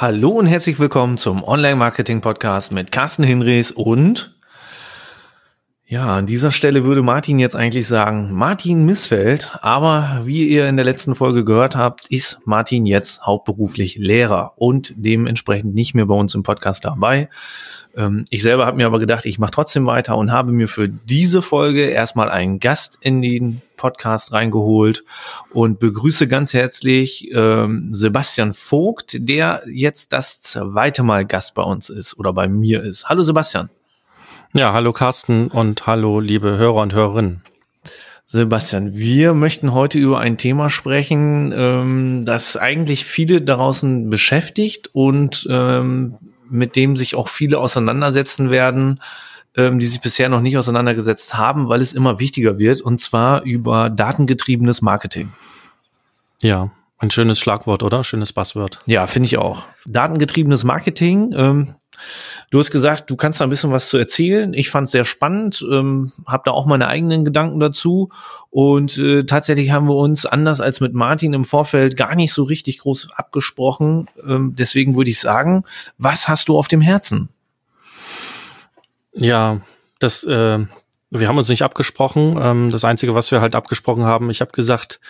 Hallo und herzlich willkommen zum Online-Marketing-Podcast mit Carsten Hinrichs und ja, an dieser Stelle würde Martin jetzt eigentlich sagen, Martin Missfeld, aber wie ihr in der letzten Folge gehört habt, ist Martin jetzt hauptberuflich Lehrer und dementsprechend nicht mehr bei uns im Podcast dabei. Ähm, ich selber habe mir aber gedacht, ich mache trotzdem weiter und habe mir für diese Folge erstmal einen Gast in den Podcast reingeholt und begrüße ganz herzlich ähm, Sebastian Vogt, der jetzt das zweite Mal Gast bei uns ist oder bei mir ist. Hallo Sebastian. Ja, hallo Carsten und hallo liebe Hörer und Hörerinnen. Sebastian, wir möchten heute über ein Thema sprechen, ähm, das eigentlich viele draußen beschäftigt und ähm, mit dem sich auch viele auseinandersetzen werden, ähm, die sich bisher noch nicht auseinandergesetzt haben, weil es immer wichtiger wird, und zwar über datengetriebenes Marketing. Ja, ein schönes Schlagwort, oder? Schönes Buzzword. Ja, finde ich auch. Datengetriebenes Marketing. Ähm, du hast gesagt, du kannst da ein bisschen was zu erzählen. Ich fand es sehr spannend, ähm, habe da auch meine eigenen Gedanken dazu. Und äh, tatsächlich haben wir uns, anders als mit Martin im Vorfeld, gar nicht so richtig groß abgesprochen. Ähm, deswegen würde ich sagen, was hast du auf dem Herzen? Ja, das, äh, wir haben uns nicht abgesprochen. Ähm, das Einzige, was wir halt abgesprochen haben, ich habe gesagt,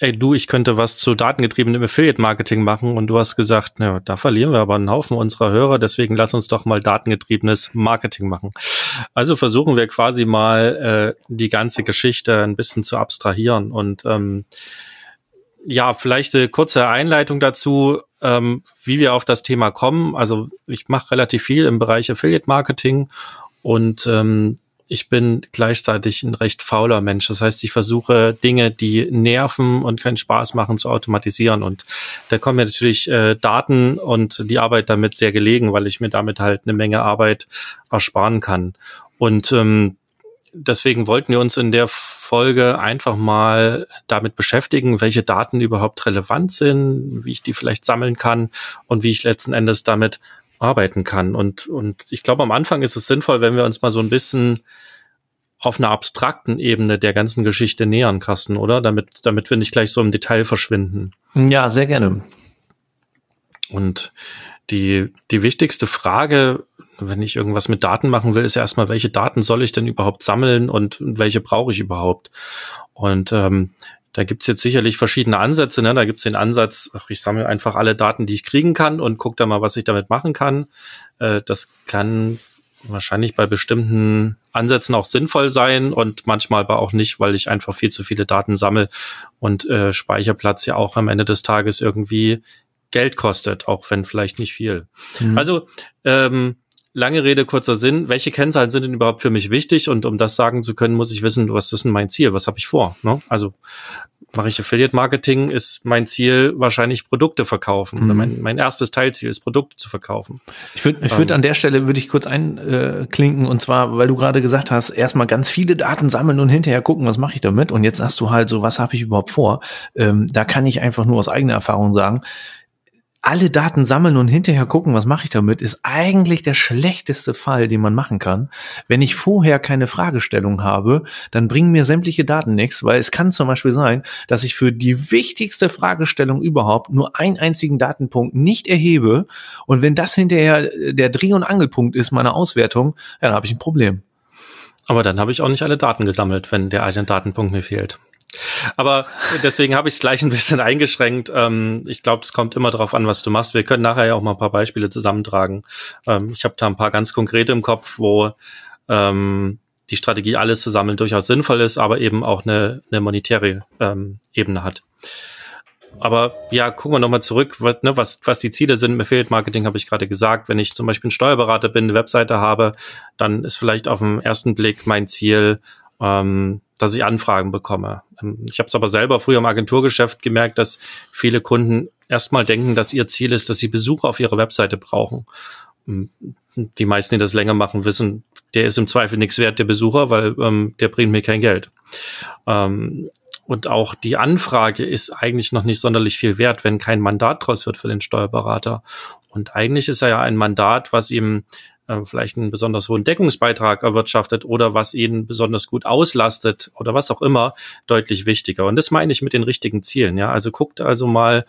ey du, ich könnte was zu datengetriebenem Affiliate-Marketing machen und du hast gesagt, na, da verlieren wir aber einen Haufen unserer Hörer, deswegen lass uns doch mal datengetriebenes Marketing machen. Also versuchen wir quasi mal äh, die ganze Geschichte ein bisschen zu abstrahieren und ähm, ja, vielleicht eine kurze Einleitung dazu, ähm, wie wir auf das Thema kommen. Also ich mache relativ viel im Bereich Affiliate Marketing und ähm, ich bin gleichzeitig ein recht fauler Mensch. Das heißt, ich versuche Dinge, die nerven und keinen Spaß machen, zu automatisieren. Und da kommen mir natürlich äh, Daten und die Arbeit damit sehr gelegen, weil ich mir damit halt eine Menge Arbeit ersparen kann. Und ähm, deswegen wollten wir uns in der Folge einfach mal damit beschäftigen, welche Daten überhaupt relevant sind, wie ich die vielleicht sammeln kann und wie ich letzten Endes damit arbeiten kann. Und, und ich glaube, am Anfang ist es sinnvoll, wenn wir uns mal so ein bisschen auf einer abstrakten Ebene der ganzen Geschichte nähern, Carsten, oder? Damit, damit wir nicht gleich so im Detail verschwinden. Ja, sehr gerne. Und die, die wichtigste Frage, wenn ich irgendwas mit Daten machen will, ist erstmal, welche Daten soll ich denn überhaupt sammeln und welche brauche ich überhaupt? Und ähm, da gibt's jetzt sicherlich verschiedene Ansätze. Ne? Da gibt's den Ansatz, ach, ich sammle einfach alle Daten, die ich kriegen kann und gucke da mal, was ich damit machen kann. Äh, das kann wahrscheinlich bei bestimmten Ansätzen auch sinnvoll sein und manchmal aber auch nicht, weil ich einfach viel zu viele Daten sammle und äh, Speicherplatz ja auch am Ende des Tages irgendwie Geld kostet, auch wenn vielleicht nicht viel. Mhm. Also ähm, lange Rede, kurzer Sinn. Welche Kennzahlen sind denn überhaupt für mich wichtig? Und um das sagen zu können, muss ich wissen, was ist denn mein Ziel? Was habe ich vor? Ne? Also mache ich Affiliate Marketing, ist mein Ziel wahrscheinlich Produkte verkaufen. Mhm. Mein, mein erstes Teilziel ist Produkte zu verkaufen. Ich würde ich würd ähm, an der Stelle würde ich kurz einklinken und zwar, weil du gerade gesagt hast, erstmal ganz viele Daten sammeln und hinterher gucken, was mache ich damit? Und jetzt sagst du halt so, was habe ich überhaupt vor? Ähm, da kann ich einfach nur aus eigener Erfahrung sagen, alle Daten sammeln und hinterher gucken, was mache ich damit, ist eigentlich der schlechteste Fall, den man machen kann. Wenn ich vorher keine Fragestellung habe, dann bringen mir sämtliche Daten nichts, weil es kann zum Beispiel sein, dass ich für die wichtigste Fragestellung überhaupt nur einen einzigen Datenpunkt nicht erhebe. Und wenn das hinterher der Dreh- und Angelpunkt ist meiner Auswertung, ja, dann habe ich ein Problem. Aber dann habe ich auch nicht alle Daten gesammelt, wenn der eine Datenpunkt mir fehlt. Aber deswegen habe ich es gleich ein bisschen eingeschränkt. Ähm, ich glaube, es kommt immer darauf an, was du machst. Wir können nachher ja auch mal ein paar Beispiele zusammentragen. Ähm, ich habe da ein paar ganz konkrete im Kopf, wo ähm, die Strategie, alles zu sammeln, durchaus sinnvoll ist, aber eben auch eine, eine monetäre ähm, Ebene hat. Aber ja, gucken wir nochmal zurück, was, ne, was, was die Ziele sind. Im Affiliate Marketing habe ich gerade gesagt. Wenn ich zum Beispiel ein Steuerberater bin, eine Webseite habe, dann ist vielleicht auf den ersten Blick mein Ziel, ähm, dass ich Anfragen bekomme. Ähm, ich habe es aber selber früher im Agenturgeschäft gemerkt, dass viele Kunden erstmal denken, dass ihr Ziel ist, dass sie Besucher auf ihrer Webseite brauchen. Ähm, die meisten, die das länger machen, wissen, der ist im Zweifel nichts wert, der Besucher, weil ähm, der bringt mir kein Geld. Ähm, und auch die Anfrage ist eigentlich noch nicht sonderlich viel wert, wenn kein Mandat draus wird für den Steuerberater. Und eigentlich ist er ja ein Mandat, was ihm äh, vielleicht einen besonders hohen Deckungsbeitrag erwirtschaftet oder was ihn besonders gut auslastet oder was auch immer, deutlich wichtiger. Und das meine ich mit den richtigen Zielen. Ja, also guckt also mal,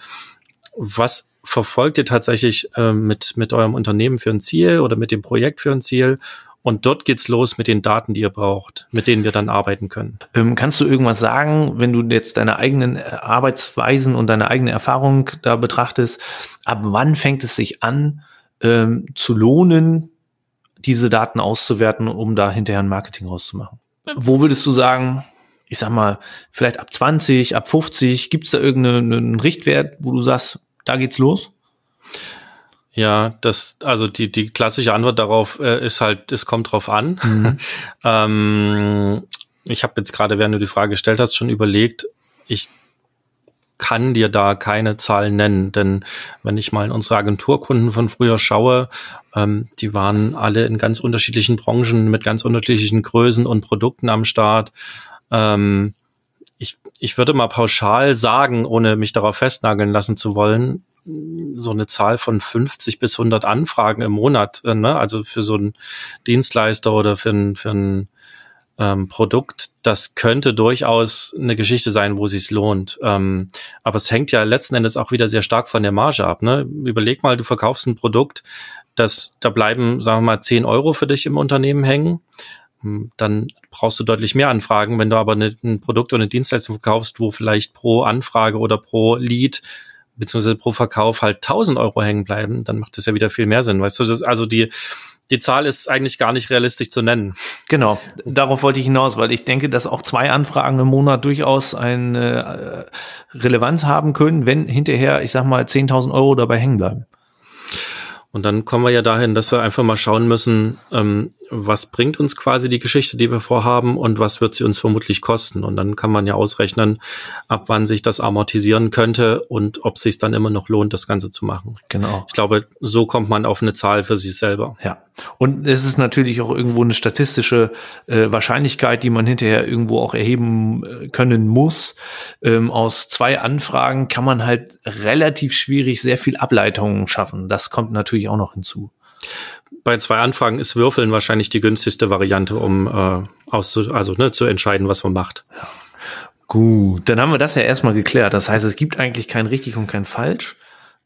was verfolgt ihr tatsächlich äh, mit, mit eurem Unternehmen für ein Ziel oder mit dem Projekt für ein Ziel und dort geht's los mit den Daten, die ihr braucht, mit denen wir dann arbeiten können. Ähm, kannst du irgendwas sagen, wenn du jetzt deine eigenen äh, Arbeitsweisen und deine eigene Erfahrung da betrachtest? Ab wann fängt es sich an, ähm, zu lohnen, diese Daten auszuwerten, um da hinterher ein Marketing rauszumachen? Wo würdest du sagen, ich sag mal, vielleicht ab 20, ab 50, gibt's da irgendeinen Richtwert, wo du sagst, da geht's los? Ja, das, also die, die klassische Antwort darauf äh, ist halt, es kommt drauf an. Mhm. ähm, ich habe jetzt gerade, während du die Frage gestellt hast, schon überlegt, ich kann dir da keine Zahlen nennen, denn wenn ich mal in unsere Agenturkunden von früher schaue, ähm, die waren alle in ganz unterschiedlichen Branchen mit ganz unterschiedlichen Größen und Produkten am Start. Ähm, ich, ich würde mal pauschal sagen, ohne mich darauf festnageln lassen zu wollen, so eine Zahl von 50 bis 100 Anfragen im Monat, äh, ne? also für so einen Dienstleister oder für ein, für ein ähm, Produkt, das könnte durchaus eine Geschichte sein, wo sich's lohnt. Ähm, aber es hängt ja letzten Endes auch wieder sehr stark von der Marge ab. Ne? Überleg mal, du verkaufst ein Produkt, das, da bleiben, sagen wir mal, 10 Euro für dich im Unternehmen hängen. Hm, dann brauchst du deutlich mehr Anfragen. Wenn du aber eine, ein Produkt oder eine Dienstleistung verkaufst, wo vielleicht pro Anfrage oder pro Lead beziehungsweise pro Verkauf halt 1000 Euro hängen bleiben, dann macht das ja wieder viel mehr Sinn. Weißt du, das, also die, die Zahl ist eigentlich gar nicht realistisch zu nennen. Genau, darauf wollte ich hinaus, weil ich denke, dass auch zwei Anfragen im Monat durchaus eine äh, Relevanz haben können, wenn hinterher, ich sag mal, 10.000 Euro dabei hängen bleiben. Und dann kommen wir ja dahin, dass wir einfach mal schauen müssen, ähm, was bringt uns quasi die Geschichte, die wir vorhaben und was wird sie uns vermutlich kosten. Und dann kann man ja ausrechnen, ab wann sich das amortisieren könnte und ob sich dann immer noch lohnt, das Ganze zu machen. Genau. Ich glaube, so kommt man auf eine Zahl für sich selber. Ja. Und es ist natürlich auch irgendwo eine statistische äh, Wahrscheinlichkeit, die man hinterher irgendwo auch erheben äh, können muss. Ähm, aus zwei Anfragen kann man halt relativ schwierig sehr viel Ableitungen schaffen. Das kommt natürlich auch noch hinzu bei zwei Anfragen ist Würfeln wahrscheinlich die günstigste Variante, um äh, auszu also ne, zu entscheiden, was man macht. Ja. Gut, dann haben wir das ja erstmal geklärt. Das heißt, es gibt eigentlich kein richtig und kein falsch.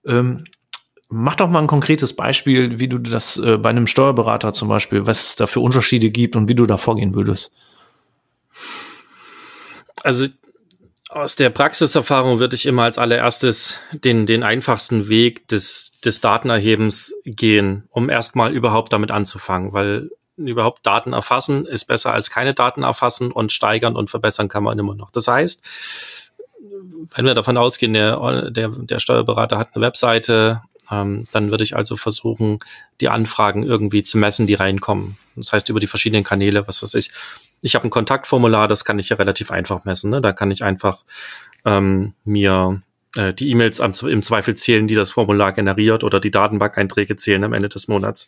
Ähm, mach doch mal ein konkretes Beispiel, wie du das äh, bei einem Steuerberater zum Beispiel, was es da für Unterschiede gibt und wie du da vorgehen würdest. Also aus der Praxiserfahrung würde ich immer als allererstes den, den einfachsten Weg des, des Datenerhebens gehen, um erstmal überhaupt damit anzufangen, weil überhaupt Daten erfassen ist besser als keine Daten erfassen und steigern und verbessern kann man immer noch. Das heißt, wenn wir davon ausgehen, der, der, der Steuerberater hat eine Webseite, ähm, dann würde ich also versuchen, die Anfragen irgendwie zu messen, die reinkommen. Das heißt, über die verschiedenen Kanäle, was weiß ich. Ich habe ein Kontaktformular, das kann ich ja relativ einfach messen. Ne? Da kann ich einfach ähm, mir äh, die E-Mails im Zweifel zählen, die das Formular generiert oder die Datenbank-Einträge zählen am Ende des Monats.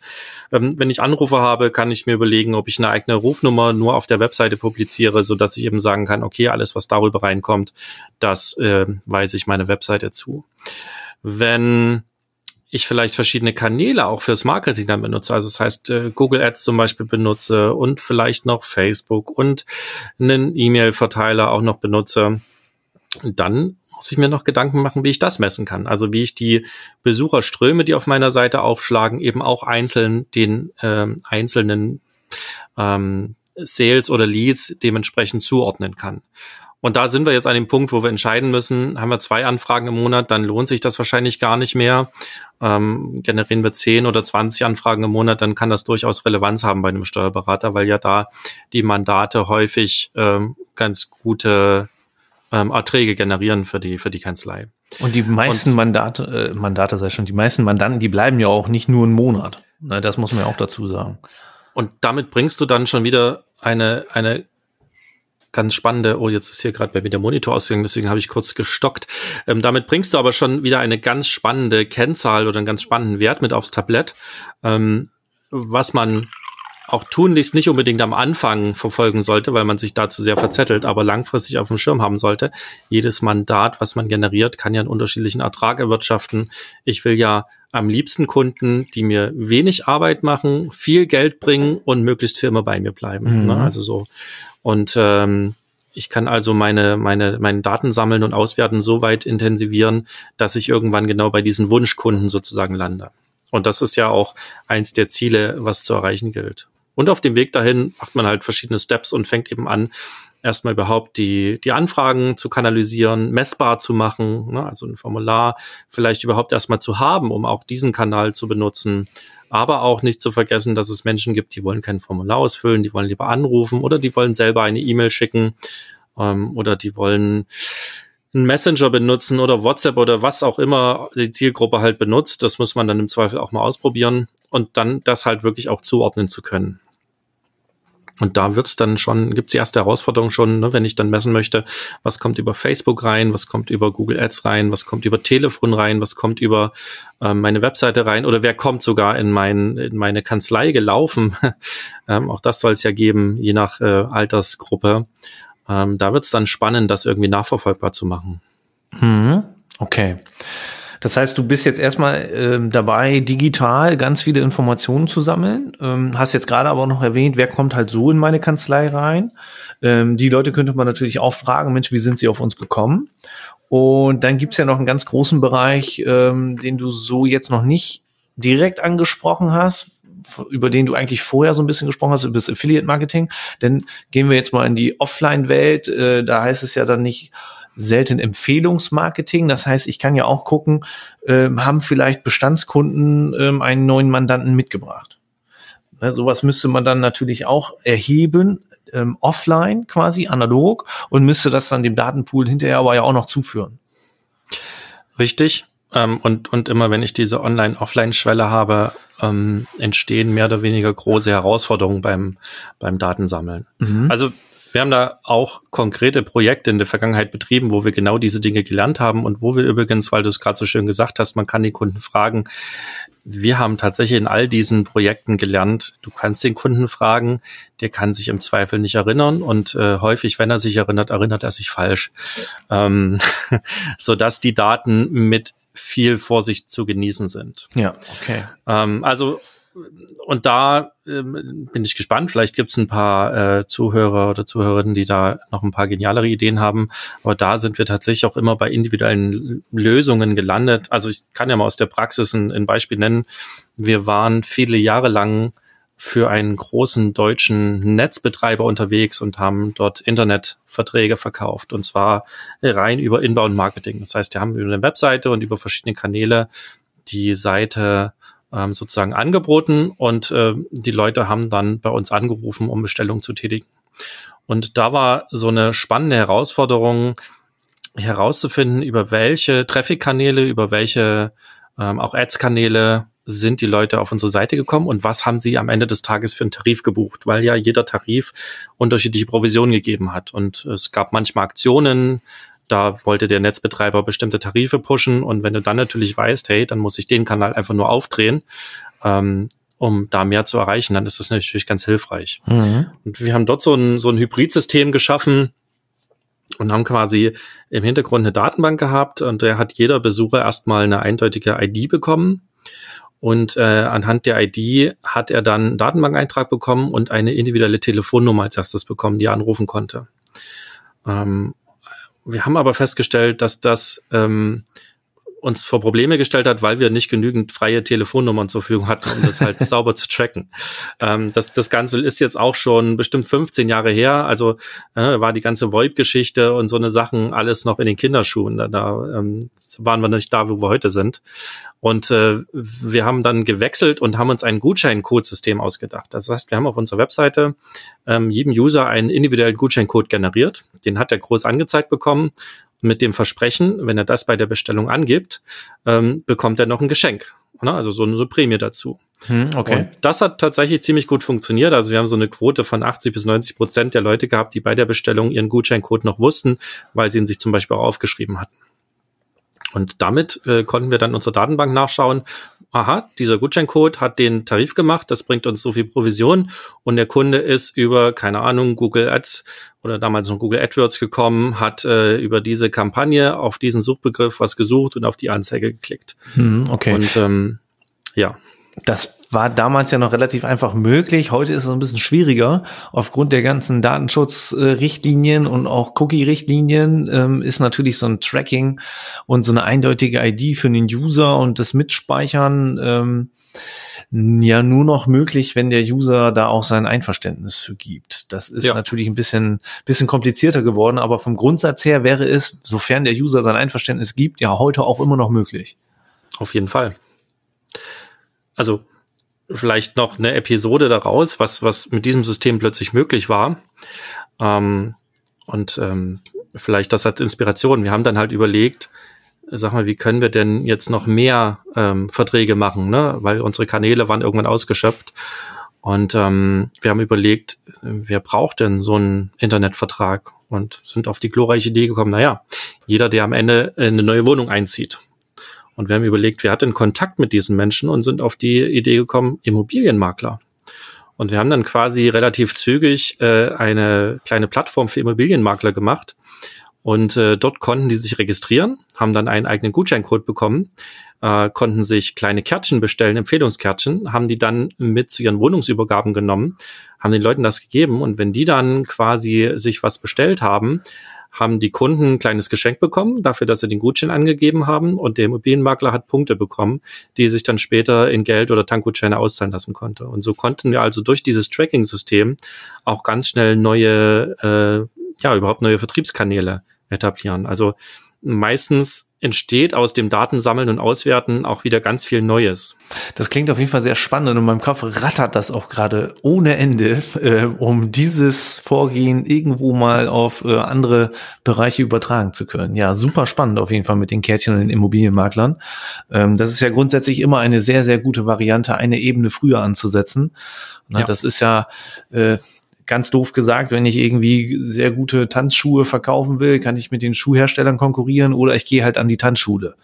Ähm, wenn ich Anrufe habe, kann ich mir überlegen, ob ich eine eigene Rufnummer nur auf der Webseite publiziere, so dass ich eben sagen kann, okay, alles, was darüber reinkommt, das äh, weise ich meine Webseite zu. Wenn ich vielleicht verschiedene Kanäle auch fürs Marketing dann benutze. Also das heißt, äh, Google Ads zum Beispiel benutze und vielleicht noch Facebook und einen E-Mail-Verteiler auch noch benutze. Dann muss ich mir noch Gedanken machen, wie ich das messen kann. Also wie ich die Besucherströme, die auf meiner Seite aufschlagen, eben auch einzeln den ähm, einzelnen ähm, Sales oder Leads dementsprechend zuordnen kann. Und da sind wir jetzt an dem Punkt, wo wir entscheiden müssen, haben wir zwei Anfragen im Monat, dann lohnt sich das wahrscheinlich gar nicht mehr. Ähm, generieren wir zehn oder zwanzig Anfragen im Monat, dann kann das durchaus Relevanz haben bei einem Steuerberater, weil ja da die Mandate häufig ähm, ganz gute ähm, Erträge generieren für die, für die Kanzlei. Und die meisten Und, Mandate, äh, Mandate sei schon, die meisten Mandanten, die bleiben ja auch nicht nur einen Monat. Ne, das muss man ja auch dazu sagen. Und damit bringst du dann schon wieder eine, eine ganz spannende, oh, jetzt ist hier gerade bei mir der Monitor ausgegangen, deswegen habe ich kurz gestockt. Ähm, damit bringst du aber schon wieder eine ganz spannende Kennzahl oder einen ganz spannenden Wert mit aufs Tablett, ähm, was man auch tunlichst nicht unbedingt am Anfang verfolgen sollte, weil man sich dazu sehr verzettelt, aber langfristig auf dem Schirm haben sollte. Jedes Mandat, was man generiert, kann ja einen unterschiedlichen Ertrag erwirtschaften. Ich will ja am liebsten Kunden, die mir wenig Arbeit machen, viel Geld bringen und möglichst für immer bei mir bleiben. Ne? Mhm. Ne? Also so und ähm, Ich kann also meine, meine, meine Daten sammeln und auswerten so weit intensivieren, dass ich irgendwann genau bei diesen Wunschkunden sozusagen lande. Und das ist ja auch eins der Ziele, was zu erreichen gilt. Und auf dem Weg dahin macht man halt verschiedene Steps und fängt eben an, erstmal überhaupt die, die Anfragen zu kanalisieren, messbar zu machen, ne, also ein Formular vielleicht überhaupt erstmal zu haben, um auch diesen Kanal zu benutzen. Aber auch nicht zu vergessen, dass es Menschen gibt, die wollen kein Formular ausfüllen, die wollen lieber anrufen oder die wollen selber eine E-Mail schicken ähm, oder die wollen einen Messenger benutzen oder WhatsApp oder was auch immer die Zielgruppe halt benutzt. Das muss man dann im Zweifel auch mal ausprobieren und dann das halt wirklich auch zuordnen zu können. Und da wird's dann schon, gibt's die erste Herausforderung schon, ne, wenn ich dann messen möchte, was kommt über Facebook rein, was kommt über Google Ads rein, was kommt über Telefon rein, was kommt über ähm, meine Webseite rein oder wer kommt sogar in, mein, in meine Kanzlei gelaufen. ähm, auch das soll es ja geben, je nach äh, Altersgruppe. Ähm, da wird's dann spannend, das irgendwie nachverfolgbar zu machen. Hm, okay. Das heißt, du bist jetzt erstmal ähm, dabei, digital ganz viele Informationen zu sammeln. Ähm, hast jetzt gerade aber noch erwähnt, wer kommt halt so in meine Kanzlei rein. Ähm, die Leute könnte man natürlich auch fragen, Mensch, wie sind sie auf uns gekommen? Und dann gibt's ja noch einen ganz großen Bereich, ähm, den du so jetzt noch nicht direkt angesprochen hast, über den du eigentlich vorher so ein bisschen gesprochen hast, über das Affiliate Marketing. Denn gehen wir jetzt mal in die Offline-Welt, äh, da heißt es ja dann nicht, selten Empfehlungsmarketing. Das heißt, ich kann ja auch gucken, äh, haben vielleicht Bestandskunden äh, einen neuen Mandanten mitgebracht. Ne, sowas müsste man dann natürlich auch erheben, ähm, offline quasi, analog, und müsste das dann dem Datenpool hinterher aber ja auch noch zuführen. Richtig. Ähm, und, und immer wenn ich diese Online-Offline-Schwelle habe, ähm, entstehen mehr oder weniger große Herausforderungen beim, beim Datensammeln. Mhm. Also wir haben da auch konkrete Projekte in der Vergangenheit betrieben, wo wir genau diese Dinge gelernt haben und wo wir übrigens, weil du es gerade so schön gesagt hast, man kann die Kunden fragen. Wir haben tatsächlich in all diesen Projekten gelernt, du kannst den Kunden fragen, der kann sich im Zweifel nicht erinnern und äh, häufig, wenn er sich erinnert, erinnert er sich falsch, ähm, so dass die Daten mit viel Vorsicht zu genießen sind. Ja, okay. Ähm, also und da ähm, bin ich gespannt. Vielleicht gibt es ein paar äh, Zuhörer oder Zuhörerinnen, die da noch ein paar genialere Ideen haben. Aber da sind wir tatsächlich auch immer bei individuellen Lösungen gelandet. Also ich kann ja mal aus der Praxis ein, ein Beispiel nennen. Wir waren viele Jahre lang für einen großen deutschen Netzbetreiber unterwegs und haben dort Internetverträge verkauft und zwar rein über Inbound Marketing. Das heißt, wir haben über eine Webseite und über verschiedene Kanäle die Seite ähm, sozusagen angeboten und äh, die Leute haben dann bei uns angerufen, um Bestellungen zu tätigen. Und da war so eine spannende Herausforderung herauszufinden, über welche Traffic-Kanäle, über welche ähm, auch Ads-Kanäle sind die Leute auf unsere Seite gekommen und was haben sie am Ende des Tages für einen Tarif gebucht, weil ja jeder Tarif unterschiedliche Provisionen gegeben hat. Und es gab manchmal Aktionen, da wollte der Netzbetreiber bestimmte Tarife pushen und wenn du dann natürlich weißt, hey, dann muss ich den Kanal einfach nur aufdrehen, ähm, um da mehr zu erreichen, dann ist das natürlich ganz hilfreich. Mhm. Und wir haben dort so ein, so ein Hybridsystem geschaffen, und haben quasi im Hintergrund eine Datenbank gehabt und der hat jeder Besucher erstmal eine eindeutige ID bekommen. Und äh, anhand der ID hat er dann einen Datenbankeintrag bekommen und eine individuelle Telefonnummer als erstes bekommen, die er anrufen konnte. Ähm, wir haben aber festgestellt, dass das ähm, uns vor Probleme gestellt hat, weil wir nicht genügend freie Telefonnummern zur Verfügung hatten, um das halt sauber zu tracken. Ähm, das, das Ganze ist jetzt auch schon bestimmt 15 Jahre her, also äh, war die ganze VoIP-Geschichte und so eine Sachen alles noch in den Kinderschuhen. Da, da ähm, waren wir nicht da, wo wir heute sind. Und äh, wir haben dann gewechselt und haben uns ein Gutscheincode-System ausgedacht. Das heißt, wir haben auf unserer Webseite ähm, jedem User einen individuellen Gutscheincode generiert. Den hat er groß angezeigt bekommen. Mit dem Versprechen, wenn er das bei der Bestellung angibt, ähm, bekommt er noch ein Geschenk. Ne? Also so eine Prämie dazu. Hm, okay. Und das hat tatsächlich ziemlich gut funktioniert. Also wir haben so eine Quote von 80 bis 90 Prozent der Leute gehabt, die bei der Bestellung ihren Gutscheincode noch wussten, weil sie ihn sich zum Beispiel auch aufgeschrieben hatten. Und damit äh, konnten wir dann unsere Datenbank nachschauen. Aha, dieser Gutscheincode hat den Tarif gemacht, das bringt uns so viel Provision und der Kunde ist über, keine Ahnung, Google Ads oder damals noch Google AdWords gekommen, hat äh, über diese Kampagne auf diesen Suchbegriff was gesucht und auf die Anzeige geklickt. Hm, okay. Und ähm, ja. Das war damals ja noch relativ einfach möglich. Heute ist es ein bisschen schwieriger. Aufgrund der ganzen Datenschutzrichtlinien und auch Cookie-Richtlinien ähm, ist natürlich so ein Tracking und so eine eindeutige ID für den User und das Mitspeichern ähm, ja nur noch möglich, wenn der User da auch sein Einverständnis für gibt. Das ist ja. natürlich ein bisschen, bisschen komplizierter geworden, aber vom Grundsatz her wäre es, sofern der User sein Einverständnis gibt, ja heute auch immer noch möglich. Auf jeden Fall. Also vielleicht noch eine Episode daraus, was, was mit diesem System plötzlich möglich war. Ähm, und ähm, vielleicht das als Inspiration. Wir haben dann halt überlegt, sag mal, wie können wir denn jetzt noch mehr ähm, Verträge machen, ne? Weil unsere Kanäle waren irgendwann ausgeschöpft. Und ähm, wir haben überlegt, wer braucht denn so einen Internetvertrag? Und sind auf die glorreiche Idee gekommen, naja, jeder, der am Ende in eine neue Wohnung einzieht. Und wir haben überlegt, wer hat denn Kontakt mit diesen Menschen und sind auf die Idee gekommen, Immobilienmakler. Und wir haben dann quasi relativ zügig äh, eine kleine Plattform für Immobilienmakler gemacht, und äh, dort konnten die sich registrieren, haben dann einen eigenen Gutscheincode bekommen, äh, konnten sich kleine Kärtchen bestellen, Empfehlungskärtchen, haben die dann mit zu ihren Wohnungsübergaben genommen, haben den Leuten das gegeben und wenn die dann quasi sich was bestellt haben, haben die Kunden ein kleines Geschenk bekommen, dafür, dass sie den Gutschein angegeben haben und der Immobilienmakler hat Punkte bekommen, die sich dann später in Geld oder Tankgutscheine auszahlen lassen konnte. Und so konnten wir also durch dieses Tracking-System auch ganz schnell neue, äh, ja, überhaupt neue Vertriebskanäle etablieren. Also meistens entsteht aus dem Datensammeln und Auswerten auch wieder ganz viel Neues. Das klingt auf jeden Fall sehr spannend und in meinem Kopf rattert das auch gerade ohne Ende, äh, um dieses Vorgehen irgendwo mal auf äh, andere Bereiche übertragen zu können. Ja, super spannend auf jeden Fall mit den Kärtchen und den Immobilienmaklern. Ähm, das ist ja grundsätzlich immer eine sehr, sehr gute Variante, eine Ebene früher anzusetzen. Na, ja. Das ist ja äh, ganz doof gesagt, wenn ich irgendwie sehr gute Tanzschuhe verkaufen will, kann ich mit den Schuhherstellern konkurrieren oder ich gehe halt an die Tanzschule.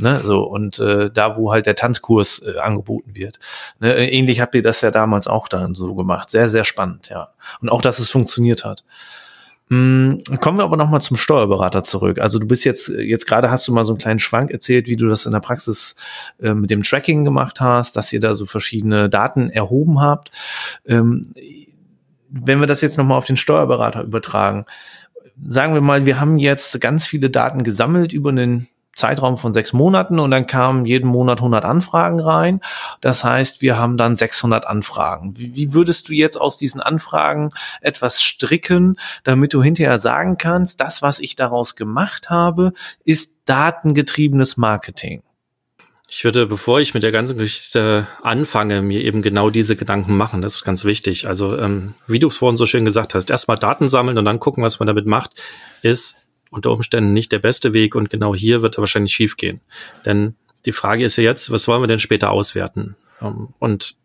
Ne, so und äh, da, wo halt der Tanzkurs äh, angeboten wird. Ne, ähnlich habt ihr das ja damals auch dann so gemacht. Sehr, sehr spannend, ja. Und auch, dass es funktioniert hat. Hm, kommen wir aber noch mal zum Steuerberater zurück. Also du bist jetzt jetzt gerade hast du mal so einen kleinen Schwank erzählt, wie du das in der Praxis äh, mit dem Tracking gemacht hast, dass ihr da so verschiedene Daten erhoben habt. Ähm, wenn wir das jetzt nochmal auf den Steuerberater übertragen, sagen wir mal, wir haben jetzt ganz viele Daten gesammelt über einen Zeitraum von sechs Monaten und dann kamen jeden Monat 100 Anfragen rein. Das heißt, wir haben dann 600 Anfragen. Wie, würdest du jetzt aus diesen Anfragen etwas stricken, damit du hinterher sagen kannst, das, was ich daraus gemacht habe, ist datengetriebenes Marketing? Ich würde, bevor ich mit der ganzen Geschichte anfange, mir eben genau diese Gedanken machen. Das ist ganz wichtig. Also, ähm, wie du es vorhin so schön gesagt hast, erstmal Daten sammeln und dann gucken, was man damit macht, ist unter Umständen nicht der beste Weg und genau hier wird er wahrscheinlich schief gehen. Denn die Frage ist ja jetzt, was wollen wir denn später auswerten? Ähm, und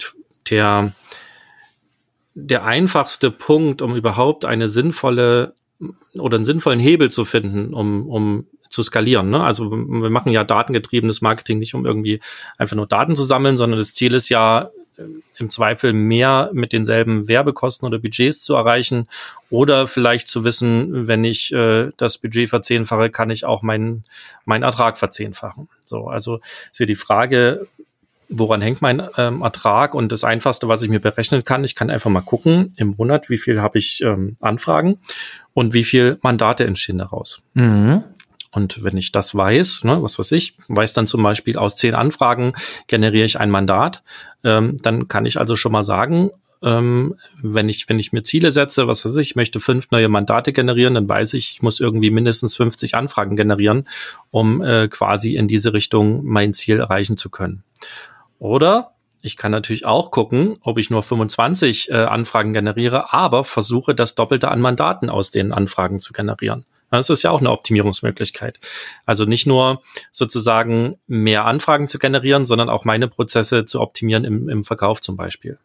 der, der einfachste Punkt, um überhaupt eine sinnvolle oder einen sinnvollen Hebel zu finden, um, um zu skalieren. Ne? Also wir machen ja datengetriebenes Marketing nicht, um irgendwie einfach nur Daten zu sammeln, sondern das Ziel ist ja äh, im Zweifel mehr mit denselben Werbekosten oder Budgets zu erreichen oder vielleicht zu wissen, wenn ich äh, das Budget verzehnfache, kann ich auch meinen meinen Ertrag verzehnfachen. So, also ist hier die Frage, woran hängt mein ähm, Ertrag? Und das Einfachste, was ich mir berechnen kann, ich kann einfach mal gucken im Monat, wie viel habe ich ähm, Anfragen und wie viel Mandate entstehen daraus. Mhm. Und wenn ich das weiß, ne, was weiß ich, weiß dann zum Beispiel aus zehn Anfragen generiere ich ein Mandat, ähm, dann kann ich also schon mal sagen, ähm, wenn ich, wenn ich mir Ziele setze, was weiß ich, ich möchte fünf neue Mandate generieren, dann weiß ich, ich muss irgendwie mindestens 50 Anfragen generieren, um äh, quasi in diese Richtung mein Ziel erreichen zu können. Oder ich kann natürlich auch gucken, ob ich nur 25 äh, Anfragen generiere, aber versuche das Doppelte an Mandaten aus den Anfragen zu generieren. Das ist ja auch eine Optimierungsmöglichkeit. Also nicht nur sozusagen mehr Anfragen zu generieren, sondern auch meine Prozesse zu optimieren im, im Verkauf zum Beispiel.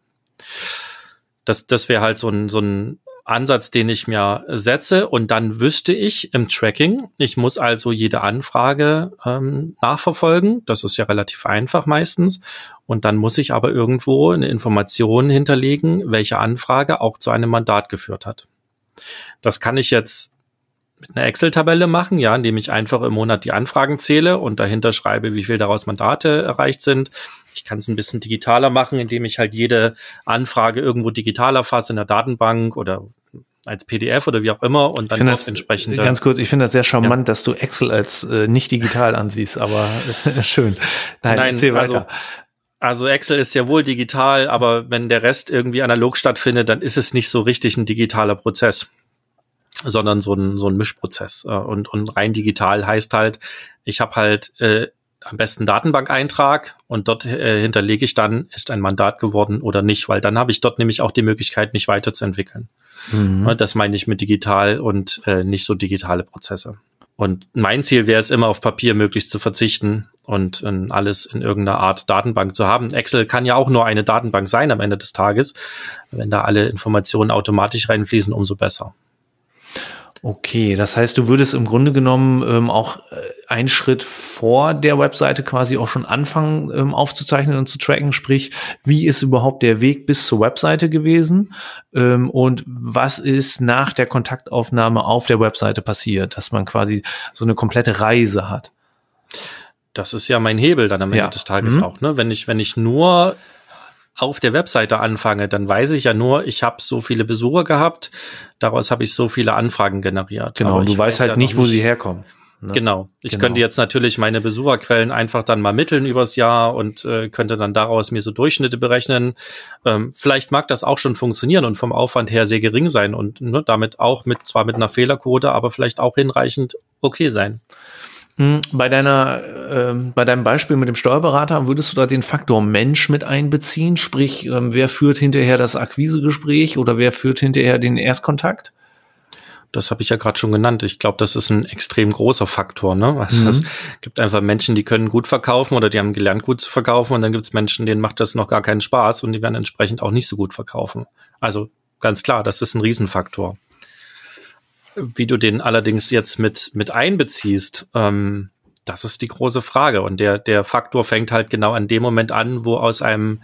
Das, das wäre halt so ein, so ein Ansatz, den ich mir setze und dann wüsste ich im Tracking, ich muss also jede Anfrage ähm, nachverfolgen. Das ist ja relativ einfach meistens. Und dann muss ich aber irgendwo eine Information hinterlegen, welche Anfrage auch zu einem Mandat geführt hat. Das kann ich jetzt mit einer Excel-Tabelle machen, ja, indem ich einfach im Monat die Anfragen zähle und dahinter schreibe, wie viel daraus Mandate erreicht sind. Ich kann es ein bisschen digitaler machen, indem ich halt jede Anfrage irgendwo digital erfasse in der Datenbank oder als PDF oder wie auch immer und dann das, entsprechend. Ganz kurz, ich finde das sehr charmant, ja. dass du Excel als äh, nicht digital ansiehst, aber schön. Nein, Nein erzähl also, weiter. Also Excel ist ja wohl digital, aber wenn der Rest irgendwie analog stattfindet, dann ist es nicht so richtig ein digitaler Prozess, sondern so ein, so ein Mischprozess. Äh, und, und rein digital heißt halt, ich habe halt äh, am besten Datenbankeintrag und dort äh, hinterlege ich dann, ist ein Mandat geworden oder nicht, weil dann habe ich dort nämlich auch die Möglichkeit, mich weiterzuentwickeln. Mhm. Das meine ich mit digital und äh, nicht so digitale Prozesse. Und mein Ziel wäre es immer auf Papier möglichst zu verzichten und in alles in irgendeiner Art Datenbank zu haben. Excel kann ja auch nur eine Datenbank sein am Ende des Tages. Wenn da alle Informationen automatisch reinfließen, umso besser. Okay, das heißt, du würdest im Grunde genommen ähm, auch äh, einen Schritt vor der Webseite quasi auch schon anfangen ähm, aufzuzeichnen und zu tracken, sprich, wie ist überhaupt der Weg bis zur Webseite gewesen ähm, und was ist nach der Kontaktaufnahme auf der Webseite passiert, dass man quasi so eine komplette Reise hat. Das ist ja mein Hebel dann am Ende ja. des Tages mhm. auch, ne? Wenn ich, wenn ich nur auf der Webseite anfange, dann weiß ich ja nur, ich habe so viele Besucher gehabt, daraus habe ich so viele Anfragen generiert. Genau, du weißt halt ja nicht, wo sie herkommen. Ne? Genau. Ich genau. könnte jetzt natürlich meine Besucherquellen einfach dann mal mitteln übers Jahr und äh, könnte dann daraus mir so Durchschnitte berechnen. Ähm, vielleicht mag das auch schon funktionieren und vom Aufwand her sehr gering sein und ne, damit auch mit, zwar mit einer Fehlerquote, aber vielleicht auch hinreichend okay sein. Hm, bei deiner, äh, bei deinem Beispiel mit dem Steuerberater würdest du da den Faktor Mensch mit einbeziehen? Sprich, ähm, wer führt hinterher das Akquisegespräch oder wer führt hinterher den Erstkontakt? Das habe ich ja gerade schon genannt. Ich glaube, das ist ein extrem großer Faktor. Ne? Also mhm. Es gibt einfach Menschen, die können gut verkaufen oder die haben gelernt, gut zu verkaufen. Und dann gibt es Menschen, denen macht das noch gar keinen Spaß und die werden entsprechend auch nicht so gut verkaufen. Also ganz klar, das ist ein Riesenfaktor. Wie du den allerdings jetzt mit, mit einbeziehst, ähm, das ist die große Frage. Und der, der Faktor fängt halt genau an dem Moment an, wo aus einem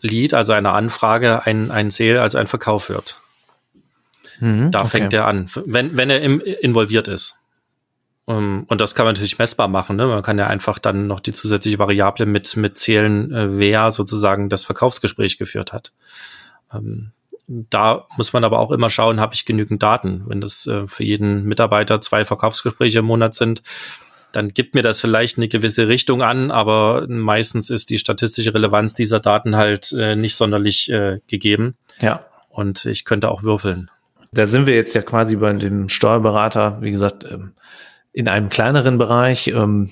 Lead, also einer Anfrage, ein, ein Sale, also ein Verkauf wird. Mhm, da okay. fängt er an, wenn, wenn er im, involviert ist. Um, ähm, und das kann man natürlich messbar machen. Ne? Man kann ja einfach dann noch die zusätzliche Variable mit, mit zählen, äh, wer sozusagen das Verkaufsgespräch geführt hat. Ähm, da muss man aber auch immer schauen, habe ich genügend Daten. Wenn das äh, für jeden Mitarbeiter zwei Verkaufsgespräche im Monat sind, dann gibt mir das vielleicht eine gewisse Richtung an, aber meistens ist die statistische Relevanz dieser Daten halt äh, nicht sonderlich äh, gegeben. Ja. Und ich könnte auch würfeln. Da sind wir jetzt ja quasi bei dem Steuerberater, wie gesagt, ähm, in einem kleineren Bereich. Ähm,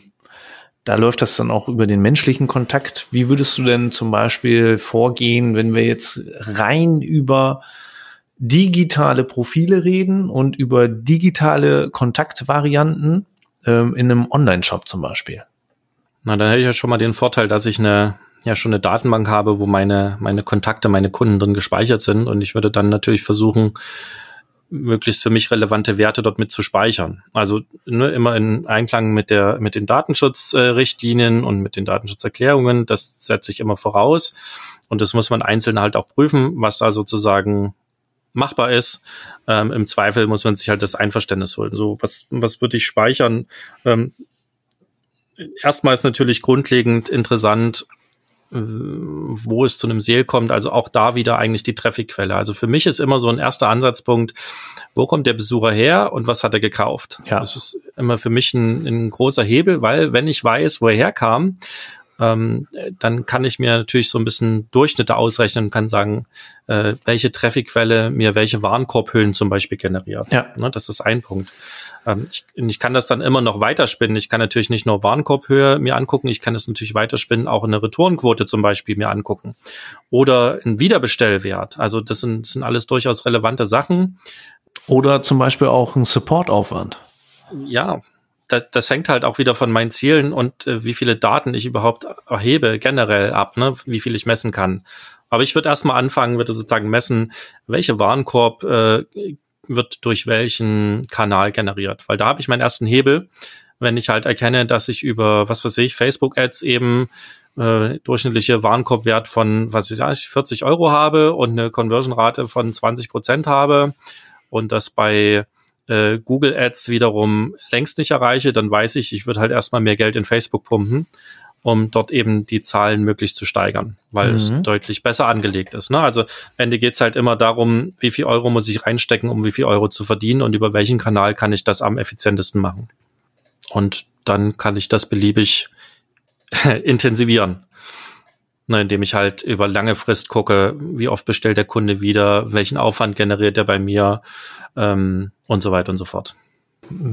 da läuft das dann auch über den menschlichen Kontakt. Wie würdest du denn zum Beispiel vorgehen, wenn wir jetzt rein über digitale Profile reden und über digitale Kontaktvarianten ähm, in einem Online-Shop zum Beispiel? Na, dann hätte ich ja schon mal den Vorteil, dass ich eine ja schon eine Datenbank habe, wo meine meine Kontakte, meine Kunden drin gespeichert sind und ich würde dann natürlich versuchen, möglichst für mich relevante Werte dort mit zu speichern. Also ne, immer in Einklang mit der mit den Datenschutzrichtlinien und mit den Datenschutzerklärungen. Das setze ich immer voraus und das muss man einzeln halt auch prüfen, was da sozusagen machbar ist. Ähm, Im Zweifel muss man sich halt das Einverständnis holen. So was was würde ich speichern? Ähm, erstmal ist natürlich grundlegend interessant, wo es zu einem Seel kommt, also auch da wieder eigentlich die Trafficquelle. Also für mich ist immer so ein erster Ansatzpunkt, wo kommt der Besucher her und was hat er gekauft? Ja. Das ist immer für mich ein, ein großer Hebel, weil wenn ich weiß, wo er herkam, ähm, dann kann ich mir natürlich so ein bisschen Durchschnitte ausrechnen und kann sagen, äh, welche Trafficquelle mir welche Warenkorbhüllen zum Beispiel generiert. Ja. Ne, das ist ein Punkt. Ähm, ich, ich kann das dann immer noch weiterspinnen. Ich kann natürlich nicht nur Warenkorbhöhe mir angucken, ich kann es natürlich weiterspinnen, auch eine Retourenquote zum Beispiel mir angucken. Oder ein Wiederbestellwert. Also das sind, das sind alles durchaus relevante Sachen. Oder zum Beispiel auch ein Supportaufwand. Ja, das, das hängt halt auch wieder von meinen Zielen und äh, wie viele Daten ich überhaupt erhebe generell ab, ne? wie viel ich messen kann. Aber ich würde erstmal anfangen, würde sozusagen messen, welche Warenkorb äh, wird durch welchen Kanal generiert. Weil da habe ich meinen ersten Hebel, wenn ich halt erkenne, dass ich über, was weiß ich, Facebook-Ads eben äh, durchschnittliche Warenkorbwert von, was weiß ich, 40 Euro habe und eine Conversion-Rate von 20 Prozent habe und das bei äh, Google Ads wiederum längst nicht erreiche, dann weiß ich, ich würde halt erstmal mehr Geld in Facebook pumpen um dort eben die Zahlen möglichst zu steigern, weil mhm. es deutlich besser angelegt ist. Ne? Also am Ende geht's halt immer darum, wie viel Euro muss ich reinstecken, um wie viel Euro zu verdienen und über welchen Kanal kann ich das am effizientesten machen. Und dann kann ich das beliebig intensivieren. Ne, indem ich halt über lange Frist gucke, wie oft bestellt der Kunde wieder, welchen Aufwand generiert er bei mir ähm, und so weiter und so fort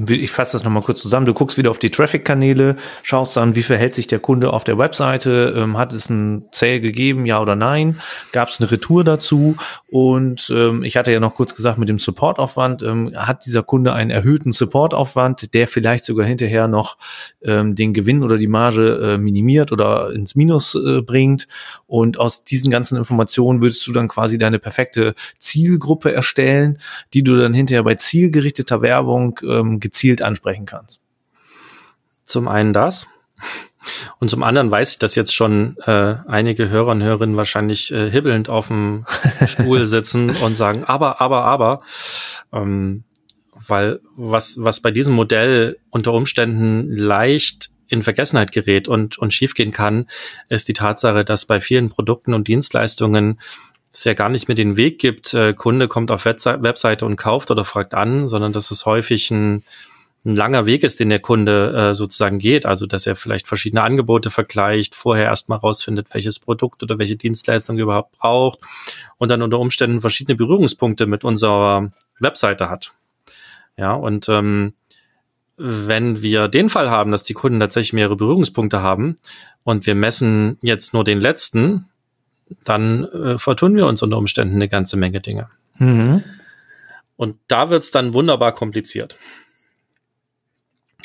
ich fasse das nochmal kurz zusammen. Du guckst wieder auf die Traffic-Kanäle, schaust dann, wie verhält sich der Kunde auf der Webseite, ähm, hat es ein Sale gegeben, ja oder nein, gab es eine Retour dazu? Und ähm, ich hatte ja noch kurz gesagt, mit dem Supportaufwand ähm, hat dieser Kunde einen erhöhten Supportaufwand, der vielleicht sogar hinterher noch ähm, den Gewinn oder die Marge äh, minimiert oder ins Minus äh, bringt? Und aus diesen ganzen Informationen würdest du dann quasi deine perfekte Zielgruppe erstellen, die du dann hinterher bei zielgerichteter Werbung ähm, ähm, gezielt ansprechen kannst. Zum einen das. Und zum anderen weiß ich, dass jetzt schon äh, einige Hörer und Hörerinnen wahrscheinlich äh, hibbelnd auf dem Stuhl sitzen und sagen, aber, aber, aber. Ähm, weil was, was bei diesem Modell unter Umständen leicht in Vergessenheit gerät und, und schiefgehen kann, ist die Tatsache, dass bei vielen Produkten und Dienstleistungen es ja gar nicht mehr den Weg gibt, äh, Kunde kommt auf Webseite und kauft oder fragt an, sondern dass es häufig ein, ein langer Weg ist, den der Kunde äh, sozusagen geht. Also dass er vielleicht verschiedene Angebote vergleicht, vorher erstmal rausfindet, welches Produkt oder welche Dienstleistung er überhaupt braucht und dann unter Umständen verschiedene Berührungspunkte mit unserer Webseite hat. Ja, und ähm, wenn wir den Fall haben, dass die Kunden tatsächlich mehrere Berührungspunkte haben und wir messen jetzt nur den letzten, dann äh, vertun wir uns unter Umständen eine ganze Menge Dinge. Mhm. Und da wird's dann wunderbar kompliziert.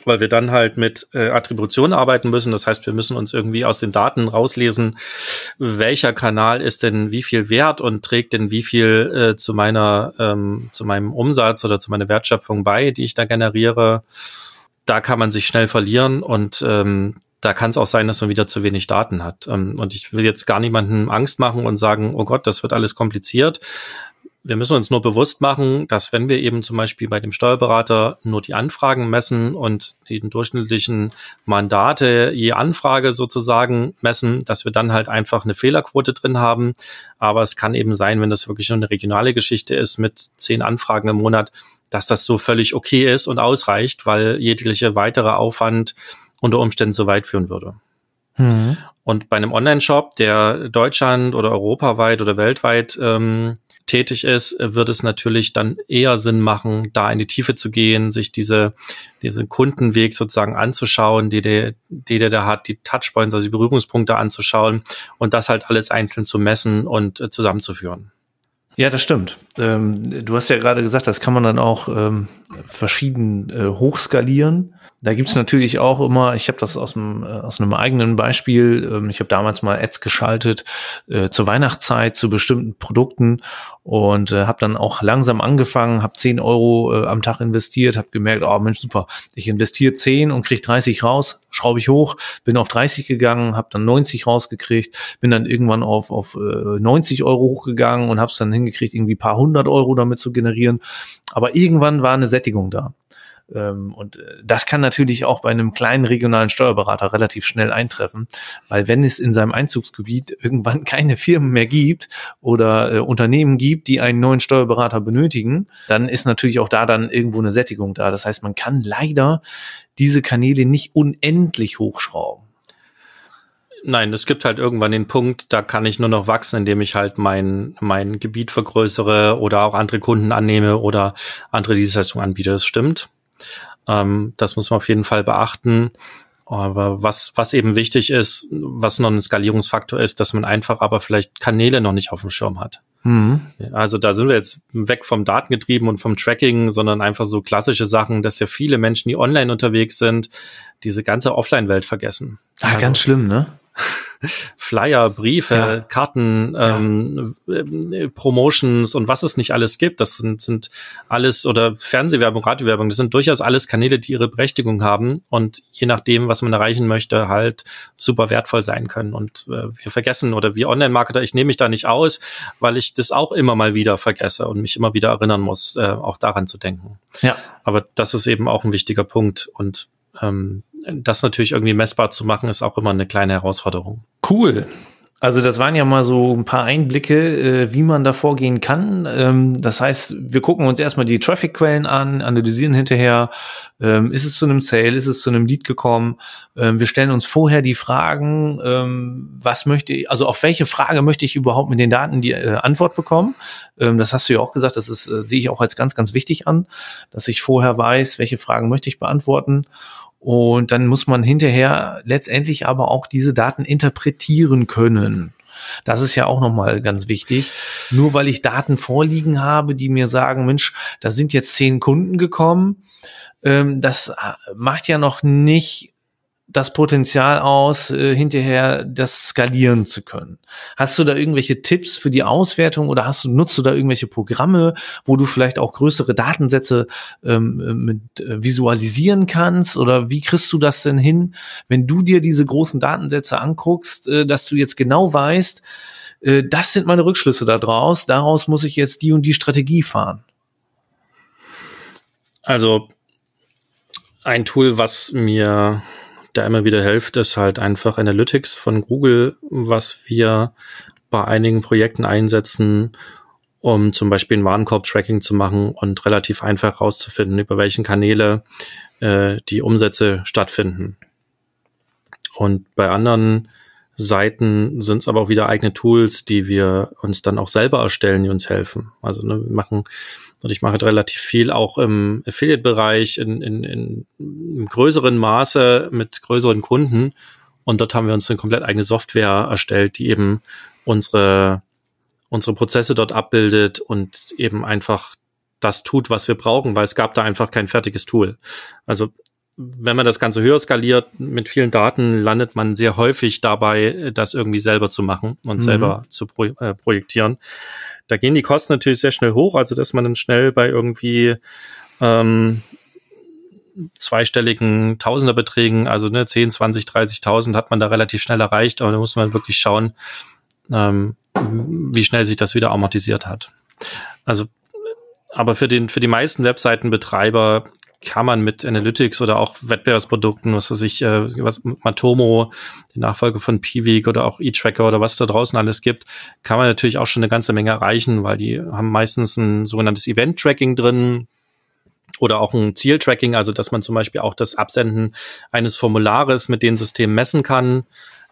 Weil wir dann halt mit äh, Attribution arbeiten müssen. Das heißt, wir müssen uns irgendwie aus den Daten rauslesen, welcher Kanal ist denn wie viel wert und trägt denn wie viel äh, zu meiner, ähm, zu meinem Umsatz oder zu meiner Wertschöpfung bei, die ich da generiere. Da kann man sich schnell verlieren und ähm, da kann es auch sein, dass man wieder zu wenig Daten hat. Ähm, und ich will jetzt gar niemandem Angst machen und sagen, oh Gott, das wird alles kompliziert. Wir müssen uns nur bewusst machen, dass wenn wir eben zum Beispiel bei dem Steuerberater nur die Anfragen messen und den durchschnittlichen Mandate je Anfrage sozusagen messen, dass wir dann halt einfach eine Fehlerquote drin haben. Aber es kann eben sein, wenn das wirklich nur eine regionale Geschichte ist mit zehn Anfragen im Monat, dass das so völlig okay ist und ausreicht, weil jegliche weitere Aufwand unter Umständen so weit führen würde. Mhm. Und bei einem Online-Shop, der Deutschland oder europaweit oder weltweit ähm, tätig ist, wird es natürlich dann eher Sinn machen, da in die Tiefe zu gehen, sich diese, diesen Kundenweg sozusagen anzuschauen, die der, die der da hat, die Touchpoints, also die Berührungspunkte anzuschauen und das halt alles einzeln zu messen und äh, zusammenzuführen. Ja, das stimmt. Ähm, du hast ja gerade gesagt, das kann man dann auch ähm, verschieden äh, hochskalieren. Da gibt's natürlich auch immer, ich habe das aus, dem, äh, aus einem eigenen Beispiel, ähm, ich habe damals mal Ads geschaltet äh, zur Weihnachtszeit zu bestimmten Produkten und äh, habe dann auch langsam angefangen, habe 10 Euro äh, am Tag investiert, habe gemerkt, oh Mensch, super, ich investiere 10 und krieg 30 raus, schraube ich hoch, bin auf 30 gegangen, habe dann 90 rausgekriegt, bin dann irgendwann auf, auf äh, 90 Euro hochgegangen und habe es dann hingekriegt, irgendwie paar hundert Euro damit zu generieren. Aber irgendwann war eine Sättigung da. Ähm, und äh, das kann natürlich auch bei einem kleinen regionalen Steuerberater relativ schnell eintreffen, weil wenn es in seinem Einzugsgebiet irgendwann keine Firmen mehr gibt oder äh, Unternehmen gibt, die einen neuen Steuerberater benötigen, dann ist natürlich auch da dann irgendwo eine Sättigung da. Das heißt, man kann leider diese Kanäle nicht unendlich hochschrauben. Nein, es gibt halt irgendwann den Punkt, da kann ich nur noch wachsen, indem ich halt mein, mein Gebiet vergrößere oder auch andere Kunden annehme oder andere Dienstleistungen anbiete. Das stimmt. Ähm, das muss man auf jeden Fall beachten. Aber was, was eben wichtig ist, was noch ein Skalierungsfaktor ist, dass man einfach aber vielleicht Kanäle noch nicht auf dem Schirm hat. Mhm. Also da sind wir jetzt weg vom Datengetrieben und vom Tracking, sondern einfach so klassische Sachen, dass ja viele Menschen, die online unterwegs sind, diese ganze Offline-Welt vergessen. Ah, also, ganz schlimm, ne? Flyer, Briefe, ja. Karten, ähm, äh, Promotions und was es nicht alles gibt. Das sind, sind alles oder Fernsehwerbung, Radiowerbung, das sind durchaus alles Kanäle, die ihre Berechtigung haben und je nachdem, was man erreichen möchte, halt super wertvoll sein können. Und äh, wir vergessen oder wie Online-Marketer, ich nehme mich da nicht aus, weil ich das auch immer mal wieder vergesse und mich immer wieder erinnern muss, äh, auch daran zu denken. Ja. Aber das ist eben auch ein wichtiger Punkt und ähm, das natürlich irgendwie messbar zu machen, ist auch immer eine kleine Herausforderung. Cool. Also das waren ja mal so ein paar Einblicke, äh, wie man da vorgehen kann. Ähm, das heißt, wir gucken uns erstmal die Traffic-Quellen an, analysieren hinterher, ähm, ist es zu einem Sale, ist es zu einem Lead gekommen. Ähm, wir stellen uns vorher die Fragen, ähm, was möchte ich, also auf welche Frage möchte ich überhaupt mit den Daten die äh, Antwort bekommen. Ähm, das hast du ja auch gesagt, das ist, äh, sehe ich auch als ganz, ganz wichtig an, dass ich vorher weiß, welche Fragen möchte ich beantworten. Und dann muss man hinterher letztendlich aber auch diese Daten interpretieren können. Das ist ja auch nochmal ganz wichtig. Nur weil ich Daten vorliegen habe, die mir sagen, Mensch, da sind jetzt zehn Kunden gekommen, ähm, das macht ja noch nicht das Potenzial aus, äh, hinterher das skalieren zu können. Hast du da irgendwelche Tipps für die Auswertung oder hast du, nutzt du da irgendwelche Programme, wo du vielleicht auch größere Datensätze ähm, äh, mit, äh, visualisieren kannst? Oder wie kriegst du das denn hin, wenn du dir diese großen Datensätze anguckst, äh, dass du jetzt genau weißt, äh, das sind meine Rückschlüsse daraus, daraus muss ich jetzt die und die Strategie fahren? Also ein Tool, was mir da immer wieder hilft, ist halt einfach Analytics von Google, was wir bei einigen Projekten einsetzen, um zum Beispiel ein Warenkorb-Tracking zu machen und relativ einfach herauszufinden, über welchen Kanäle äh, die Umsätze stattfinden. Und bei anderen Seiten sind es aber auch wieder eigene Tools, die wir uns dann auch selber erstellen, die uns helfen. Also ne, wir machen und ich mache halt relativ viel auch im Affiliate-Bereich in, in, in, im größeren Maße mit größeren Kunden. Und dort haben wir uns eine komplett eigene Software erstellt, die eben unsere, unsere Prozesse dort abbildet und eben einfach das tut, was wir brauchen, weil es gab da einfach kein fertiges Tool. Also wenn man das Ganze höher skaliert mit vielen Daten, landet man sehr häufig dabei, das irgendwie selber zu machen und mhm. selber zu pro, äh, projektieren. Da gehen die Kosten natürlich sehr schnell hoch, also dass man dann schnell bei irgendwie ähm, zweistelligen Tausenderbeträgen, also ne, 10, 20, 30.000 hat man da relativ schnell erreicht, aber da muss man wirklich schauen, ähm, wie schnell sich das wieder amortisiert hat. Also aber für den für die meisten Webseitenbetreiber kann man mit Analytics oder auch Wettbewerbsprodukten, was weiß ich, äh, was, Matomo, die Nachfolge von Piwik oder auch eTracker oder was da draußen alles gibt, kann man natürlich auch schon eine ganze Menge erreichen, weil die haben meistens ein sogenanntes Event-Tracking drin, oder auch ein Zieltracking, also dass man zum Beispiel auch das Absenden eines Formulares mit den Systemen messen kann.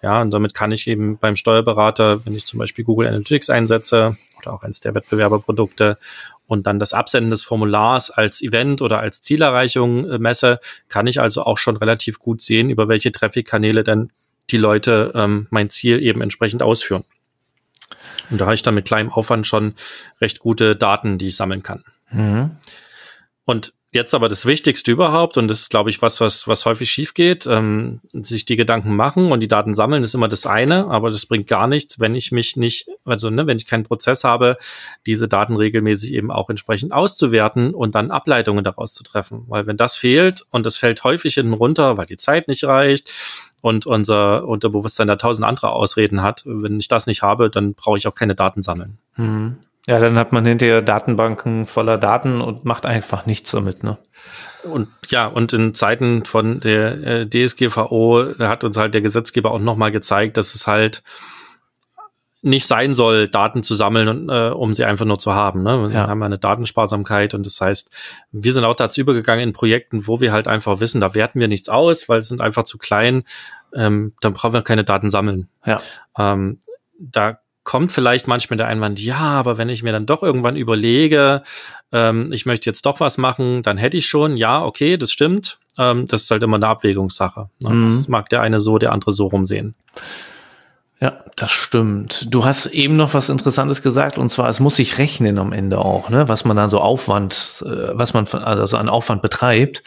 Ja, und damit kann ich eben beim Steuerberater, wenn ich zum Beispiel Google Analytics einsetze oder auch eines der Wettbewerberprodukte und dann das Absenden des Formulars als Event oder als Zielerreichung äh, messe, kann ich also auch schon relativ gut sehen, über welche Traffic-Kanäle dann die Leute ähm, mein Ziel eben entsprechend ausführen. Und da habe ich dann mit kleinem Aufwand schon recht gute Daten, die ich sammeln kann. Mhm. Und Jetzt aber das Wichtigste überhaupt, und das ist, glaube ich, was, was, was häufig schief geht, ähm, sich die Gedanken machen und die Daten sammeln, ist immer das eine, aber das bringt gar nichts, wenn ich mich nicht, also ne, wenn ich keinen Prozess habe, diese Daten regelmäßig eben auch entsprechend auszuwerten und dann Ableitungen daraus zu treffen. Weil wenn das fehlt und das fällt häufig hinten runter, weil die Zeit nicht reicht und unser Unterbewusstsein da tausend andere Ausreden hat, wenn ich das nicht habe, dann brauche ich auch keine Daten sammeln. Mhm. Ja, dann hat man hinterher Datenbanken voller Daten und macht einfach nichts damit, ne? Und ja, und in Zeiten von der äh, DSGVO hat uns halt der Gesetzgeber auch nochmal gezeigt, dass es halt nicht sein soll, Daten zu sammeln, und, äh, um sie einfach nur zu haben. Ne? Wir ja. haben eine Datensparsamkeit und das heißt, wir sind auch dazu übergegangen in Projekten, wo wir halt einfach wissen, da werten wir nichts aus, weil es sind einfach zu klein, ähm, dann brauchen wir keine Daten sammeln. Ja. Ähm, da kommt vielleicht manchmal der Einwand, ja, aber wenn ich mir dann doch irgendwann überlege, ähm, ich möchte jetzt doch was machen, dann hätte ich schon, ja, okay, das stimmt. Ähm, das ist halt immer eine Abwägungssache. Ne? Mhm. Das mag der eine so, der andere so rumsehen. Ja, das stimmt. Du hast eben noch was Interessantes gesagt, und zwar, es muss sich rechnen am Ende auch, ne? was man dann so Aufwand, äh, was man also an Aufwand betreibt.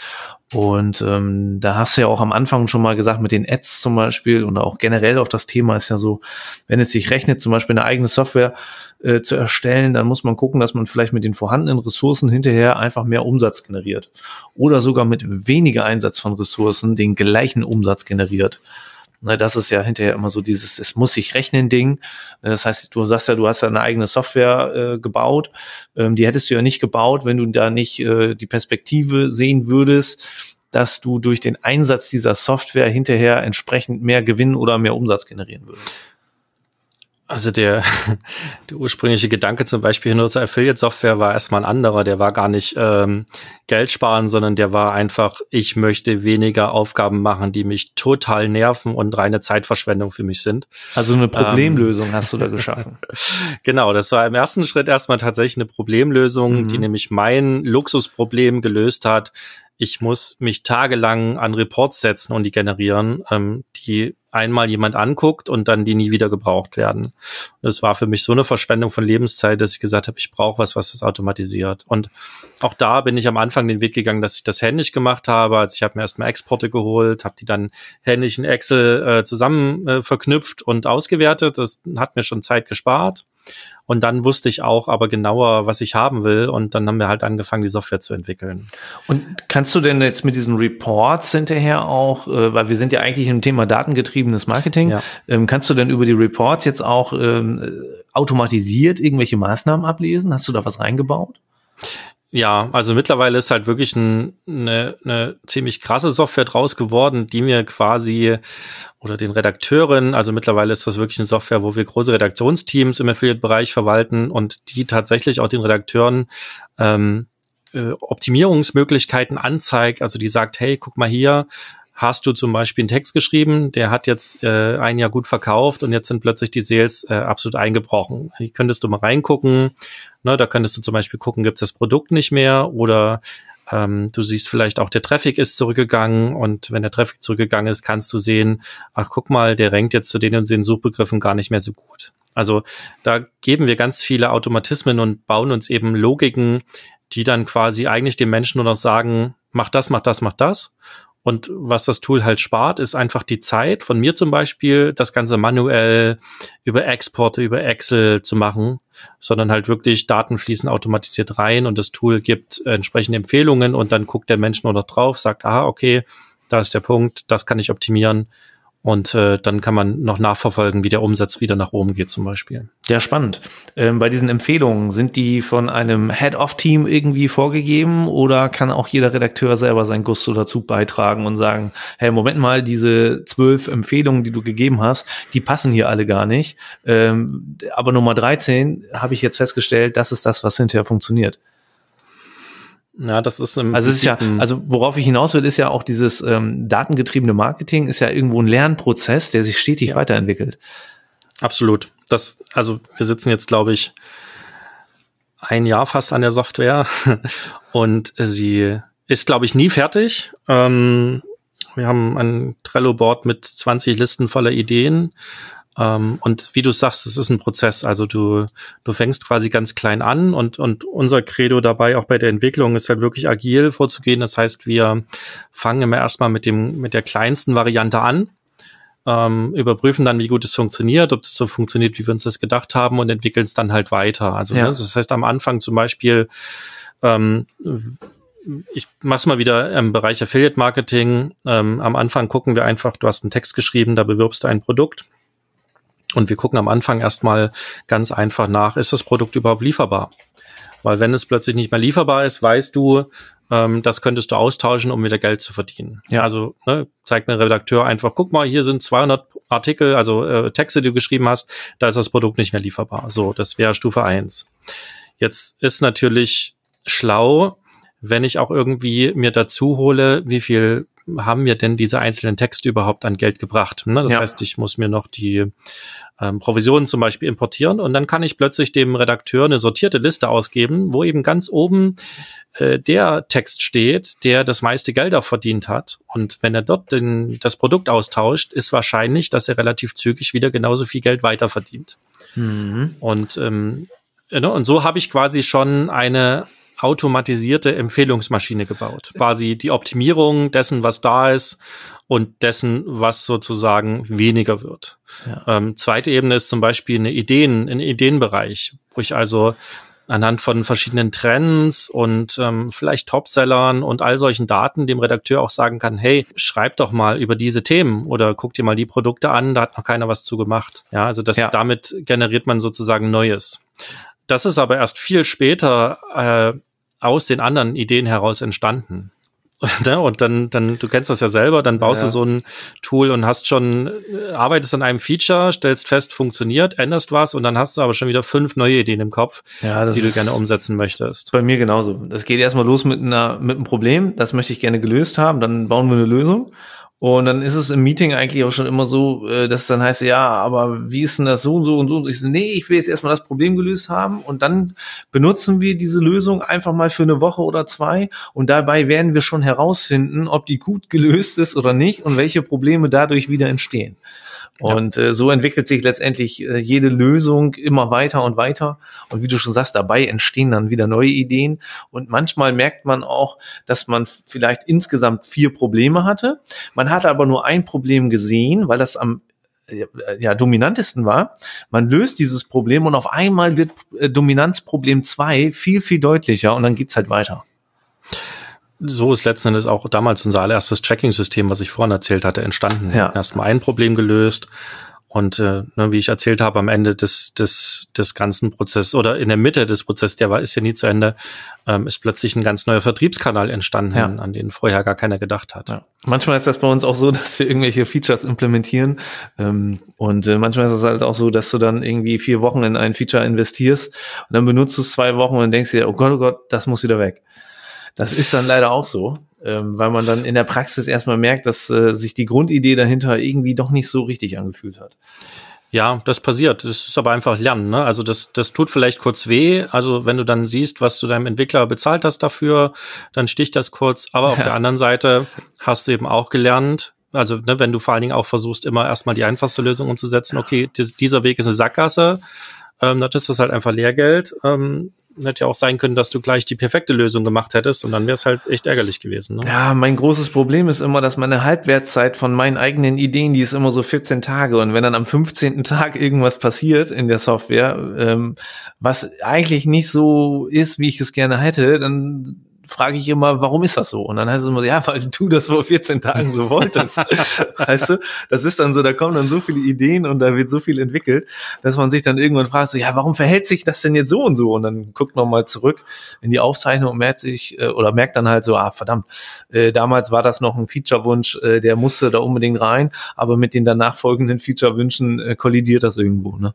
Und ähm, da hast du ja auch am Anfang schon mal gesagt, mit den Ads zum Beispiel und auch generell auf das Thema ist ja so, wenn es sich rechnet, zum Beispiel eine eigene Software äh, zu erstellen, dann muss man gucken, dass man vielleicht mit den vorhandenen Ressourcen hinterher einfach mehr Umsatz generiert. Oder sogar mit weniger Einsatz von Ressourcen den gleichen Umsatz generiert. Ne, das ist ja hinterher immer so dieses, es muss sich rechnen Ding. Ne, das heißt, du sagst ja, du hast ja eine eigene Software äh, gebaut. Ähm, die hättest du ja nicht gebaut, wenn du da nicht äh, die Perspektive sehen würdest, dass du durch den Einsatz dieser Software hinterher entsprechend mehr Gewinn oder mehr Umsatz generieren würdest? Also der, der ursprüngliche Gedanke zum Beispiel hinter unserer Affiliate-Software war erstmal ein anderer. Der war gar nicht ähm, Geld sparen, sondern der war einfach, ich möchte weniger Aufgaben machen, die mich total nerven und reine Zeitverschwendung für mich sind. Also eine Problemlösung ähm, hast du da geschaffen. genau, das war im ersten Schritt erstmal tatsächlich eine Problemlösung, mhm. die nämlich mein Luxusproblem gelöst hat. Ich muss mich tagelang an Reports setzen und die generieren, ähm, die einmal jemand anguckt und dann die nie wieder gebraucht werden. Das war für mich so eine Verschwendung von Lebenszeit, dass ich gesagt habe, ich brauche was, was das automatisiert. Und auch da bin ich am Anfang den Weg gegangen, dass ich das händisch gemacht habe. Also ich habe mir erstmal Exporte geholt, habe die dann händisch in Excel äh, zusammen äh, verknüpft und ausgewertet. Das hat mir schon Zeit gespart. Und dann wusste ich auch aber genauer, was ich haben will. Und dann haben wir halt angefangen, die Software zu entwickeln. Und kannst du denn jetzt mit diesen Reports hinterher auch, äh, weil wir sind ja eigentlich im Thema datengetriebenes Marketing, ja. ähm, kannst du denn über die Reports jetzt auch ähm, automatisiert irgendwelche Maßnahmen ablesen? Hast du da was reingebaut? Ja, also mittlerweile ist halt wirklich ein, eine, eine ziemlich krasse Software draus geworden, die mir quasi oder den Redakteuren, also mittlerweile ist das wirklich eine Software, wo wir große Redaktionsteams im Affiliate-Bereich verwalten und die tatsächlich auch den Redakteuren ähm, äh, Optimierungsmöglichkeiten anzeigt. Also die sagt, hey, guck mal hier, hast du zum Beispiel einen Text geschrieben, der hat jetzt äh, ein Jahr gut verkauft und jetzt sind plötzlich die Sales äh, absolut eingebrochen. Hier könntest du mal reingucken. Ne, da könntest du zum Beispiel gucken, gibt es das Produkt nicht mehr oder ähm, du siehst vielleicht auch, der Traffic ist zurückgegangen und wenn der Traffic zurückgegangen ist, kannst du sehen, ach guck mal, der rankt jetzt zu den und den Suchbegriffen gar nicht mehr so gut. Also da geben wir ganz viele Automatismen und bauen uns eben Logiken, die dann quasi eigentlich den Menschen nur noch sagen, mach das, mach das, mach das. Und was das Tool halt spart, ist einfach die Zeit von mir zum Beispiel, das Ganze manuell über Exporte, über Excel zu machen, sondern halt wirklich Daten fließen automatisiert rein und das Tool gibt entsprechende Empfehlungen und dann guckt der Mensch nur noch drauf, sagt, aha, okay, da ist der Punkt, das kann ich optimieren und äh, dann kann man noch nachverfolgen, wie der Umsatz wieder nach oben geht zum Beispiel. Ja, spannend. Ähm, bei diesen Empfehlungen, sind die von einem Head-of-Team irgendwie vorgegeben oder kann auch jeder Redakteur selber sein Gusto dazu beitragen und sagen, hey, Moment mal, diese zwölf Empfehlungen, die du gegeben hast, die passen hier alle gar nicht. Ähm, aber Nummer 13 habe ich jetzt festgestellt, das ist das, was hinterher funktioniert. Ja, das ist im also es ist ja, also worauf ich hinaus will, ist ja auch dieses ähm, datengetriebene Marketing ist ja irgendwo ein Lernprozess, der sich stetig ja. weiterentwickelt. Absolut. Das, also wir sitzen jetzt, glaube ich, ein Jahr fast an der Software und sie ist, glaube ich, nie fertig. Ähm, wir haben ein Trello-Board mit 20 Listen voller Ideen ähm, und wie du sagst, es ist ein Prozess. Also du, du fängst quasi ganz klein an und, und unser Credo dabei auch bei der Entwicklung ist halt wirklich agil vorzugehen. Das heißt, wir fangen immer erstmal mit dem, mit der kleinsten Variante an. Ähm, überprüfen dann, wie gut es funktioniert, ob es so funktioniert, wie wir uns das gedacht haben und entwickeln es dann halt weiter. Also ja. ne, das heißt am Anfang zum Beispiel, ähm, ich mach's mal wieder im Bereich Affiliate Marketing. Ähm, am Anfang gucken wir einfach, du hast einen Text geschrieben, da bewirbst du ein Produkt und wir gucken am Anfang erstmal ganz einfach nach, ist das Produkt überhaupt lieferbar? Weil wenn es plötzlich nicht mehr lieferbar ist, weißt du, ähm, das könntest du austauschen, um wieder Geld zu verdienen. Ja. Also ne, zeigt mir Redakteur einfach, guck mal, hier sind 200 Artikel, also äh, Texte, die du geschrieben hast, da ist das Produkt nicht mehr lieferbar. So, das wäre Stufe eins. Jetzt ist natürlich schlau, wenn ich auch irgendwie mir dazu hole, wie viel haben mir denn diese einzelnen Texte überhaupt an Geld gebracht? Ne? Das ja. heißt, ich muss mir noch die ähm, Provisionen zum Beispiel importieren und dann kann ich plötzlich dem Redakteur eine sortierte Liste ausgeben, wo eben ganz oben äh, der Text steht, der das meiste Geld auch verdient hat. Und wenn er dort den, das Produkt austauscht, ist wahrscheinlich, dass er relativ zügig wieder genauso viel Geld weiter verdient. Mhm. Und ähm, ne, und so habe ich quasi schon eine automatisierte Empfehlungsmaschine gebaut. Quasi die Optimierung dessen, was da ist und dessen, was sozusagen weniger wird. Ja. Ähm, zweite Ebene ist zum Beispiel eine Ideen, ein Ideenbereich, wo ich also anhand von verschiedenen Trends und ähm, vielleicht Topsellern und all solchen Daten dem Redakteur auch sagen kann, hey, schreib doch mal über diese Themen oder guck dir mal die Produkte an, da hat noch keiner was zu gemacht. Ja, also das, ja. damit generiert man sozusagen Neues. Das ist aber erst viel später äh, aus den anderen Ideen heraus entstanden. und dann, dann, du kennst das ja selber, dann baust ja. du so ein Tool und hast schon, äh, arbeitest an einem Feature, stellst fest, funktioniert, änderst was und dann hast du aber schon wieder fünf neue Ideen im Kopf, ja, die du gerne umsetzen möchtest. Bei mir genauso. Das geht erstmal los mit einer, mit einem Problem, das möchte ich gerne gelöst haben, dann bauen wir eine Lösung und dann ist es im Meeting eigentlich auch schon immer so, äh, dass dann heißt, ja, aber wie ist denn das so und so und so? Und ich so, nee, ich will jetzt erstmal das Problem gelöst haben und dann benutzen wir diese Lösung einfach mal für eine Woche oder zwei und dabei werden wir schon herausfinden, ob die gut gelöst ist oder nicht und welche Probleme dadurch wieder entstehen. Und äh, so entwickelt sich letztendlich äh, jede Lösung immer weiter und weiter. Und wie du schon sagst, dabei entstehen dann wieder neue Ideen. Und manchmal merkt man auch, dass man vielleicht insgesamt vier Probleme hatte. Man hat aber nur ein Problem gesehen, weil das am äh, ja, dominantesten war. Man löst dieses Problem und auf einmal wird äh, Dominanzproblem zwei viel, viel deutlicher und dann geht's halt weiter so ist letzten Endes auch damals unser allererstes Tracking-System, was ich vorhin erzählt hatte, entstanden. Ja. Erstmal ein Problem gelöst und äh, ne, wie ich erzählt habe, am Ende des, des, des ganzen Prozesses oder in der Mitte des Prozesses, der war, ist ja nie zu Ende, ähm, ist plötzlich ein ganz neuer Vertriebskanal entstanden, ja. an den vorher gar keiner gedacht hat. Ja. Manchmal ist das bei uns auch so, dass wir irgendwelche Features implementieren ähm, und äh, manchmal ist es halt auch so, dass du dann irgendwie vier Wochen in ein Feature investierst und dann benutzt du es zwei Wochen und denkst dir, oh Gott, oh Gott, das muss wieder weg. Das ist dann leider auch so, ähm, weil man dann in der Praxis erstmal merkt, dass äh, sich die Grundidee dahinter irgendwie doch nicht so richtig angefühlt hat. Ja, das passiert. Das ist aber einfach Lernen. Ne? Also das, das tut vielleicht kurz weh. Also wenn du dann siehst, was du deinem Entwickler bezahlt hast dafür, dann sticht das kurz. Aber auf ja. der anderen Seite hast du eben auch gelernt, also ne, wenn du vor allen Dingen auch versuchst, immer erstmal die einfachste Lösung umzusetzen, okay, dieser Weg ist eine Sackgasse, ähm, dann ist das halt einfach Lehrgeld. Ähm, hätte ja auch sein können, dass du gleich die perfekte Lösung gemacht hättest und dann wäre es halt echt ärgerlich gewesen. Ne? Ja, mein großes Problem ist immer, dass meine Halbwertszeit von meinen eigenen Ideen, die ist immer so 14 Tage und wenn dann am 15. Tag irgendwas passiert in der Software, ähm, was eigentlich nicht so ist, wie ich es gerne hätte, dann frage ich immer, warum ist das so? Und dann heißt es immer, ja, weil du das vor 14 Tagen so wolltest. weißt du, das ist dann so, da kommen dann so viele Ideen und da wird so viel entwickelt, dass man sich dann irgendwann fragt, so, ja, warum verhält sich das denn jetzt so und so? Und dann guckt man mal zurück in die Aufzeichnung und merkt sich, äh, oder merkt dann halt so, ah, verdammt, äh, damals war das noch ein Feature-Wunsch, äh, der musste da unbedingt rein, aber mit den danach folgenden Feature-Wünschen äh, kollidiert das irgendwo, ne?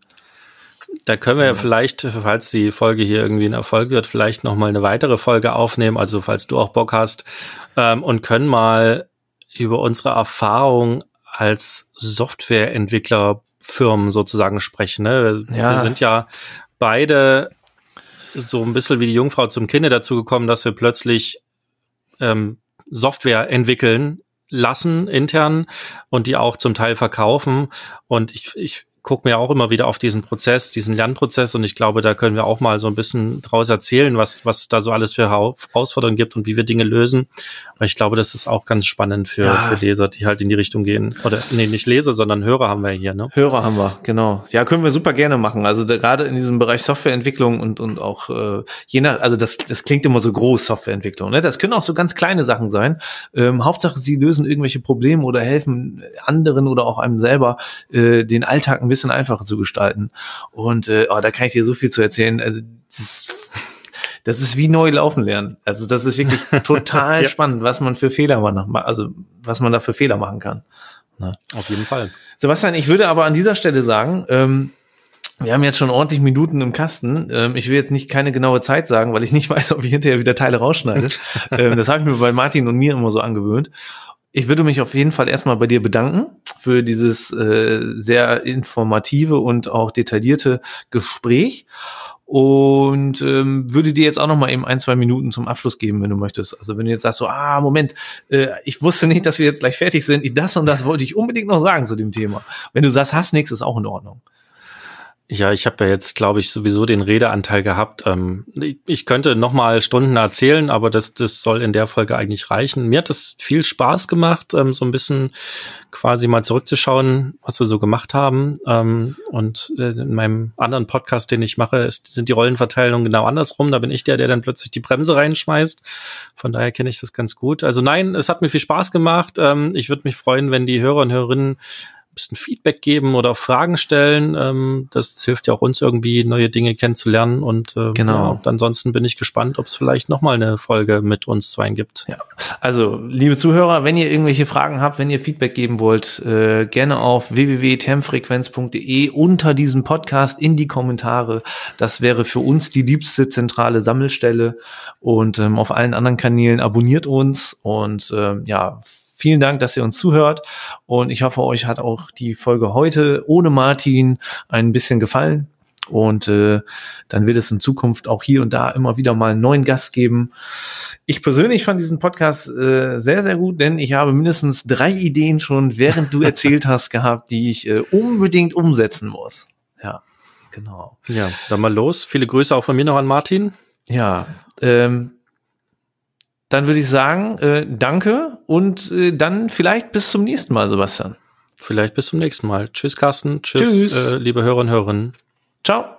Da können wir ja vielleicht, falls die Folge hier irgendwie ein Erfolg wird, vielleicht noch mal eine weitere Folge aufnehmen, also falls du auch Bock hast, ähm, und können mal über unsere Erfahrung als Softwareentwicklerfirmen sozusagen sprechen. Ne? Ja. Wir sind ja beide so ein bisschen wie die Jungfrau zum Kinde dazu gekommen, dass wir plötzlich ähm, Software entwickeln lassen intern und die auch zum Teil verkaufen. Und ich, ich gucke mir auch immer wieder auf diesen Prozess, diesen Lernprozess und ich glaube, da können wir auch mal so ein bisschen draus erzählen, was, was da so alles für Herausforderungen gibt und wie wir Dinge lösen. Weil ich glaube, das ist auch ganz spannend für, ja. für Leser, die halt in die Richtung gehen. Oder nee, nicht Leser, sondern Hörer haben wir hier, ne? Hörer haben wir, genau. Ja, können wir super gerne machen. Also da, gerade in diesem Bereich Softwareentwicklung und, und auch äh, je nach, also das, das klingt immer so groß, Softwareentwicklung. Ne? Das können auch so ganz kleine Sachen sein. Ähm, Hauptsache, sie lösen irgendwelche Probleme oder helfen anderen oder auch einem selber, äh, den Alltag ein bisschen bisschen einfacher zu gestalten. Und äh, oh, da kann ich dir so viel zu erzählen. Also das, das ist wie neu laufen lernen. Also das ist wirklich total ja. spannend, was man für Fehler machen, also was man da für Fehler machen kann. Na. Auf jeden Fall. Sebastian, ich würde aber an dieser Stelle sagen, ähm, wir haben jetzt schon ordentlich Minuten im Kasten. Ähm, ich will jetzt nicht keine genaue Zeit sagen, weil ich nicht weiß, ob ich hinterher wieder Teile rausschneide. ähm, das habe ich mir bei Martin und mir immer so angewöhnt. Ich würde mich auf jeden Fall erstmal bei dir bedanken für dieses äh, sehr informative und auch detaillierte Gespräch und ähm, würde dir jetzt auch noch mal eben ein, zwei Minuten zum Abschluss geben, wenn du möchtest. Also wenn du jetzt sagst so, ah, Moment, äh, ich wusste nicht, dass wir jetzt gleich fertig sind. Das und das wollte ich unbedingt noch sagen zu dem Thema. Wenn du sagst, hast nichts, ist auch in Ordnung. Ja, ich habe ja jetzt, glaube ich, sowieso den Redeanteil gehabt. Ähm, ich, ich, könnte noch mal Stunden erzählen, aber das, das soll in der Folge eigentlich reichen. Mir hat es viel Spaß gemacht, ähm, so ein bisschen quasi mal zurückzuschauen, was wir so gemacht haben. Ähm, und äh, in meinem anderen Podcast, den ich mache, ist, sind die Rollenverteilungen genau andersrum. Da bin ich der, der dann plötzlich die Bremse reinschmeißt. Von daher kenne ich das ganz gut. Also nein, es hat mir viel Spaß gemacht. Ähm, ich würde mich freuen, wenn die Hörer und Hörerinnen bisschen Feedback geben oder Fragen stellen. Ähm, das hilft ja auch uns irgendwie, neue Dinge kennenzulernen. Und äh, genau. Ja, ansonsten bin ich gespannt, ob es vielleicht nochmal eine Folge mit uns zweien gibt. Ja. Also, liebe Zuhörer, wenn ihr irgendwelche Fragen habt, wenn ihr Feedback geben wollt, äh, gerne auf www.termfrequenz.de unter diesem Podcast in die Kommentare. Das wäre für uns die liebste zentrale Sammelstelle. Und ähm, auf allen anderen Kanälen abonniert uns und ähm, ja, Vielen Dank, dass ihr uns zuhört und ich hoffe, euch hat auch die Folge heute ohne Martin ein bisschen gefallen. Und äh, dann wird es in Zukunft auch hier und da immer wieder mal einen neuen Gast geben. Ich persönlich fand diesen Podcast äh, sehr, sehr gut, denn ich habe mindestens drei Ideen schon, während du erzählt hast, gehabt, die ich äh, unbedingt umsetzen muss. Ja, genau. Ja, dann mal los. Viele Grüße auch von mir noch an Martin. Ja, ähm, dann würde ich sagen, äh, danke und äh, dann vielleicht bis zum nächsten Mal, Sebastian. Vielleicht bis zum nächsten Mal. Tschüss, Carsten. Tschüss, Tschüss. Äh, liebe Hörerinnen und Hörer. Ciao.